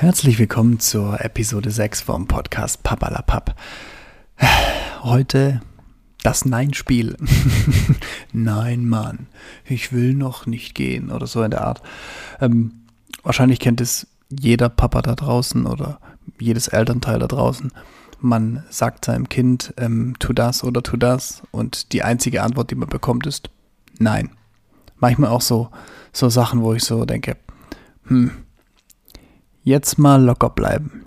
Herzlich willkommen zur Episode 6 vom Podcast Papalapap. Heute das Nein-Spiel. Nein, Mann, ich will noch nicht gehen oder so in der Art. Ähm, wahrscheinlich kennt es jeder Papa da draußen oder jedes Elternteil da draußen. Man sagt seinem Kind, ähm, tu das oder tu das und die einzige Antwort, die man bekommt, ist Nein. Manchmal auch so, so Sachen, wo ich so denke, hm, jetzt mal locker bleiben.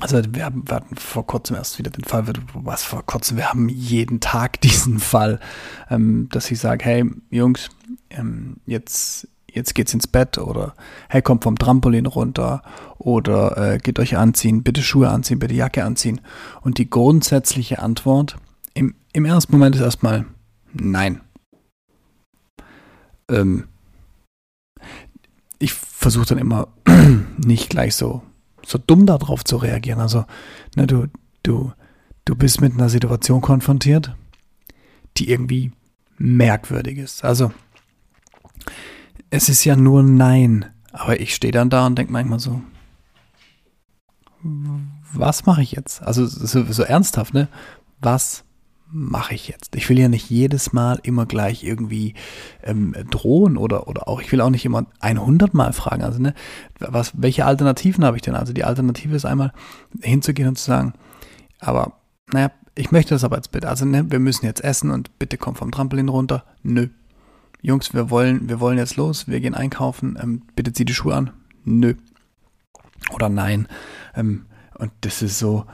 Also wir, wir hatten vor kurzem erst wieder den Fall, was vor kurzem, wir haben jeden Tag diesen Fall, ähm, dass ich sage, hey Jungs, ähm, jetzt, jetzt geht's ins Bett oder hey, kommt vom Trampolin runter oder äh, geht euch anziehen, bitte Schuhe anziehen, bitte Jacke anziehen. Und die grundsätzliche Antwort im, im ersten Moment ist erstmal nein. Ähm, ich versuche dann immer nicht gleich so, so dumm darauf zu reagieren. Also, ne, du, du, du bist mit einer Situation konfrontiert, die irgendwie merkwürdig ist. Also, es ist ja nur Nein, aber ich stehe dann da und denke manchmal so, was mache ich jetzt? Also so, so ernsthaft, ne? Was mache ich jetzt? Ich will ja nicht jedes Mal immer gleich irgendwie ähm, drohen oder, oder auch, ich will auch nicht immer 100 Mal fragen. Also, ne, was, welche Alternativen habe ich denn? Also, die Alternative ist einmal hinzugehen und zu sagen, aber, naja, ich möchte das aber jetzt bitte. Also, ne, wir müssen jetzt essen und bitte komm vom Trampolin runter. Nö. Jungs, wir wollen, wir wollen jetzt los, wir gehen einkaufen, ähm, bitte zieh die Schuhe an. Nö. Oder nein. Ähm, und das ist so,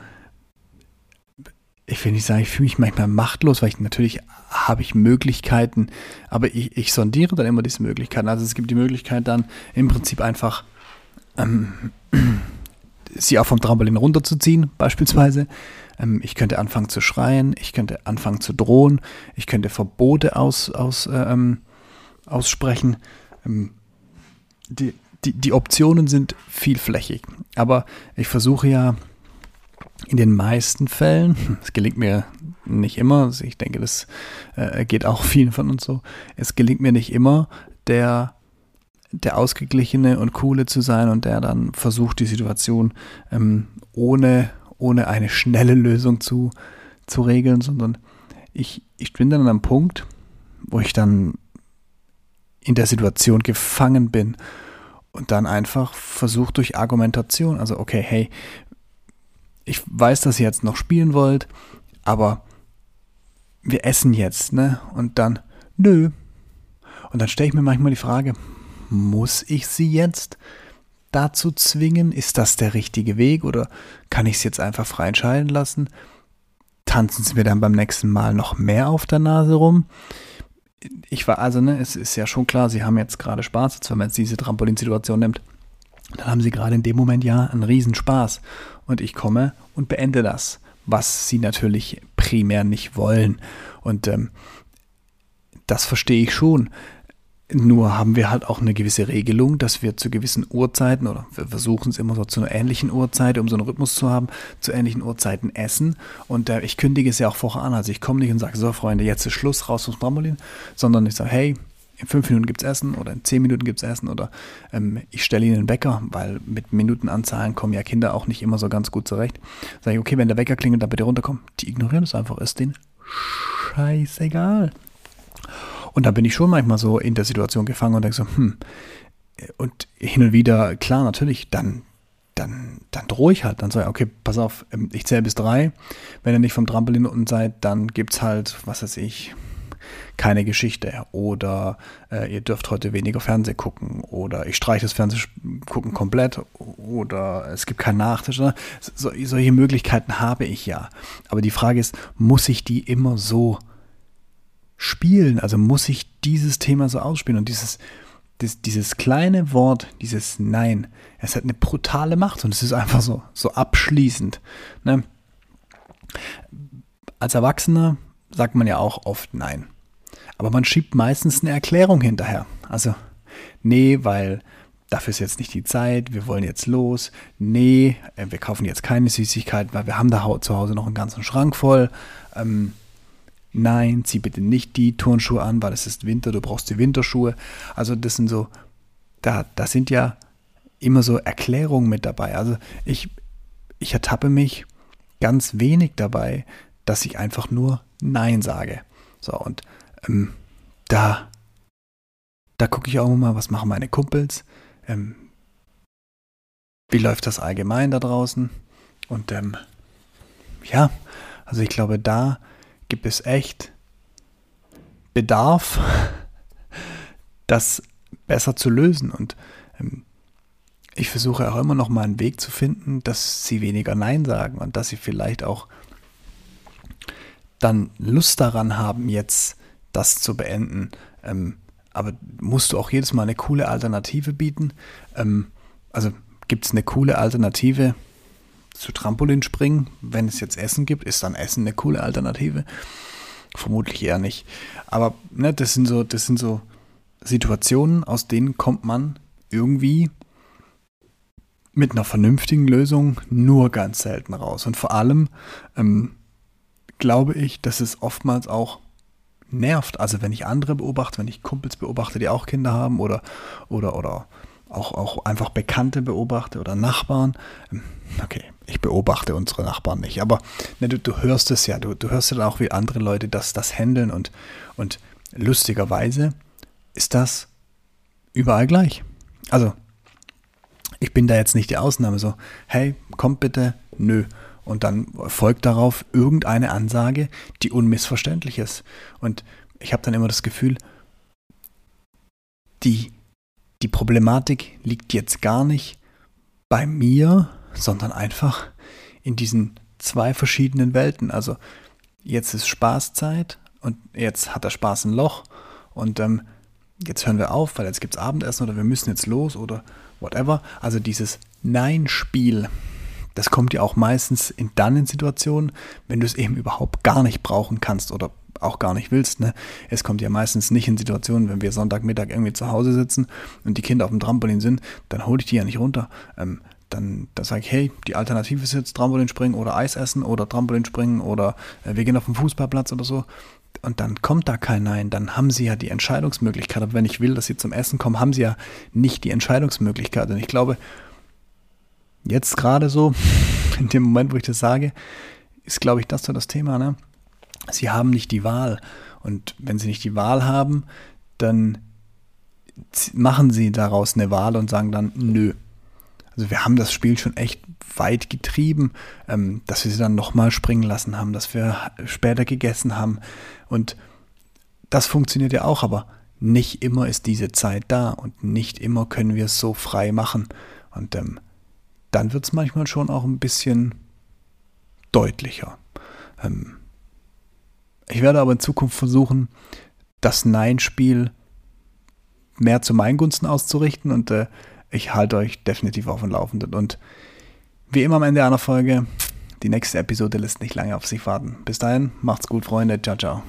ich will nicht sagen, ich fühle mich manchmal machtlos, weil ich natürlich habe ich Möglichkeiten, aber ich, ich sondiere dann immer diese Möglichkeiten. Also es gibt die Möglichkeit dann im Prinzip einfach ähm, sie auch vom Trampolin runterzuziehen, beispielsweise. Ähm, ich könnte anfangen zu schreien, ich könnte anfangen zu drohen, ich könnte Verbote aus, aus, äh, ähm, aussprechen. Ähm, die, die, die Optionen sind vielflächig, aber ich versuche ja in den meisten Fällen, es gelingt mir nicht immer, also ich denke, das äh, geht auch vielen von uns so, es gelingt mir nicht immer, der, der Ausgeglichene und Coole zu sein und der dann versucht, die Situation ähm, ohne, ohne eine schnelle Lösung zu, zu regeln, sondern ich, ich bin dann an einem Punkt, wo ich dann in der Situation gefangen bin und dann einfach versucht durch Argumentation, also okay, hey, ich weiß, dass ihr jetzt noch spielen wollt, aber wir essen jetzt, ne? Und dann, nö. Und dann stelle ich mir manchmal die Frage, muss ich sie jetzt dazu zwingen? Ist das der richtige Weg oder kann ich es jetzt einfach frei entscheiden lassen? Tanzen sie mir dann beim nächsten Mal noch mehr auf der Nase rum? Ich war also, ne, es ist ja schon klar, sie haben jetzt gerade Spaß, jetzt, wenn man jetzt diese Trampolin-Situation nimmt dann haben sie gerade in dem Moment ja einen Riesenspaß. Und ich komme und beende das, was sie natürlich primär nicht wollen. Und ähm, das verstehe ich schon. Nur haben wir halt auch eine gewisse Regelung, dass wir zu gewissen Uhrzeiten oder wir versuchen es immer so zu einer ähnlichen Uhrzeit, um so einen Rhythmus zu haben, zu ähnlichen Uhrzeiten essen. Und äh, ich kündige es ja auch vorher an. Also ich komme nicht und sage, so Freunde, jetzt ist Schluss, raus vom Trampolin, sondern ich sage, hey, in fünf Minuten gibt es Essen oder in zehn Minuten gibt es Essen oder ähm, ich stelle ihnen einen Wecker, weil mit Minutenanzahlen kommen ja Kinder auch nicht immer so ganz gut zurecht. Sage ich, okay, wenn der Wecker klingelt, dann bitte runterkommen. Die ignorieren es einfach, ist denen scheißegal. Und da bin ich schon manchmal so in der Situation gefangen und denke so, hm, und hin und wieder, klar, natürlich, dann, dann, dann drohe ich halt. Dann sage ich, okay, pass auf, ähm, ich zähle bis drei. Wenn ihr nicht vom Trampolin unten seid, dann gibt es halt, was weiß ich, keine Geschichte oder äh, ihr dürft heute weniger Fernsehen gucken oder ich streiche das Fernsehgucken komplett oder es gibt keinen Nachtisch. Ne? So, solche Möglichkeiten habe ich ja. Aber die Frage ist, muss ich die immer so spielen? Also muss ich dieses Thema so ausspielen und dieses dieses kleine Wort, dieses Nein, es hat eine brutale Macht und es ist einfach so, so abschließend. Ne? Als Erwachsener sagt man ja auch oft Nein. Aber man schiebt meistens eine Erklärung hinterher. Also, nee, weil dafür ist jetzt nicht die Zeit, wir wollen jetzt los. Nee, äh, wir kaufen jetzt keine Süßigkeiten, weil wir haben da zu Hause noch einen ganzen Schrank voll. Ähm, nein, zieh bitte nicht die Turnschuhe an, weil es ist Winter, du brauchst die Winterschuhe. Also das sind so, da, das sind ja immer so Erklärungen mit dabei. Also ich, ich ertappe mich ganz wenig dabei, dass ich einfach nur Nein sage. So, und ähm, da, da gucke ich auch mal, was machen meine Kumpels, ähm, wie läuft das allgemein da draußen. Und ähm, ja, also ich glaube, da gibt es echt Bedarf, das besser zu lösen. Und ähm, ich versuche auch immer noch mal einen Weg zu finden, dass sie weniger Nein sagen und dass sie vielleicht auch dann Lust daran haben, jetzt das zu beenden. Ähm, aber musst du auch jedes Mal eine coole Alternative bieten? Ähm, also gibt es eine coole Alternative zu Trampolinspringen? Wenn es jetzt Essen gibt, ist dann Essen eine coole Alternative? Vermutlich eher nicht. Aber ne, das sind so, das sind so Situationen, aus denen kommt man irgendwie mit einer vernünftigen Lösung nur ganz selten raus. Und vor allem ähm, glaube ich, dass es oftmals auch nervt. Also wenn ich andere beobachte, wenn ich Kumpels beobachte, die auch Kinder haben oder, oder, oder auch, auch einfach Bekannte beobachte oder Nachbarn. Ähm, okay, ich beobachte unsere Nachbarn nicht, aber ne, du, du hörst es ja, du, du hörst ja dann auch, wie andere Leute das, das handeln und, und lustigerweise ist das überall gleich. Also ich bin da jetzt nicht die Ausnahme. So, hey, kommt bitte, nö. Und dann folgt darauf irgendeine Ansage, die unmissverständlich ist. Und ich habe dann immer das Gefühl, die, die Problematik liegt jetzt gar nicht bei mir, sondern einfach in diesen zwei verschiedenen Welten. Also jetzt ist Spaßzeit und jetzt hat der Spaß ein Loch und ähm, jetzt hören wir auf, weil jetzt gibt es Abendessen oder wir müssen jetzt los oder whatever. Also dieses Nein-Spiel, das kommt ja auch meistens in dann in Situationen, wenn du es eben überhaupt gar nicht brauchen kannst oder auch gar nicht willst. Ne? Es kommt ja meistens nicht in Situationen, wenn wir Sonntagmittag irgendwie zu Hause sitzen und die Kinder auf dem Trampolin sind, dann hole ich die ja nicht runter. Ähm, dann, dann sage ich, hey, die Alternative ist jetzt Trampolinspringen oder Eis essen oder Trampolinspringen oder äh, wir gehen auf den Fußballplatz oder so und dann kommt da kein Nein, dann haben sie ja die Entscheidungsmöglichkeit. Aber wenn ich will, dass sie zum Essen kommen, haben sie ja nicht die Entscheidungsmöglichkeit. Und ich glaube, jetzt gerade so, in dem Moment, wo ich das sage, ist, glaube ich, das so das Thema. Ne? Sie haben nicht die Wahl. Und wenn sie nicht die Wahl haben, dann machen sie daraus eine Wahl und sagen dann, nö, also wir haben das Spiel schon echt weit getrieben, ähm, dass wir sie dann nochmal springen lassen haben, dass wir später gegessen haben. Und das funktioniert ja auch, aber nicht immer ist diese Zeit da und nicht immer können wir es so frei machen. Und ähm, dann wird es manchmal schon auch ein bisschen deutlicher. Ähm, ich werde aber in Zukunft versuchen, das Nein-Spiel mehr zu meinen Gunsten auszurichten und äh, ich halte euch definitiv auf dem Laufenden. Und wie immer am Ende einer Folge, die nächste Episode lässt nicht lange auf sich warten. Bis dahin, macht's gut, Freunde. Ciao, ciao.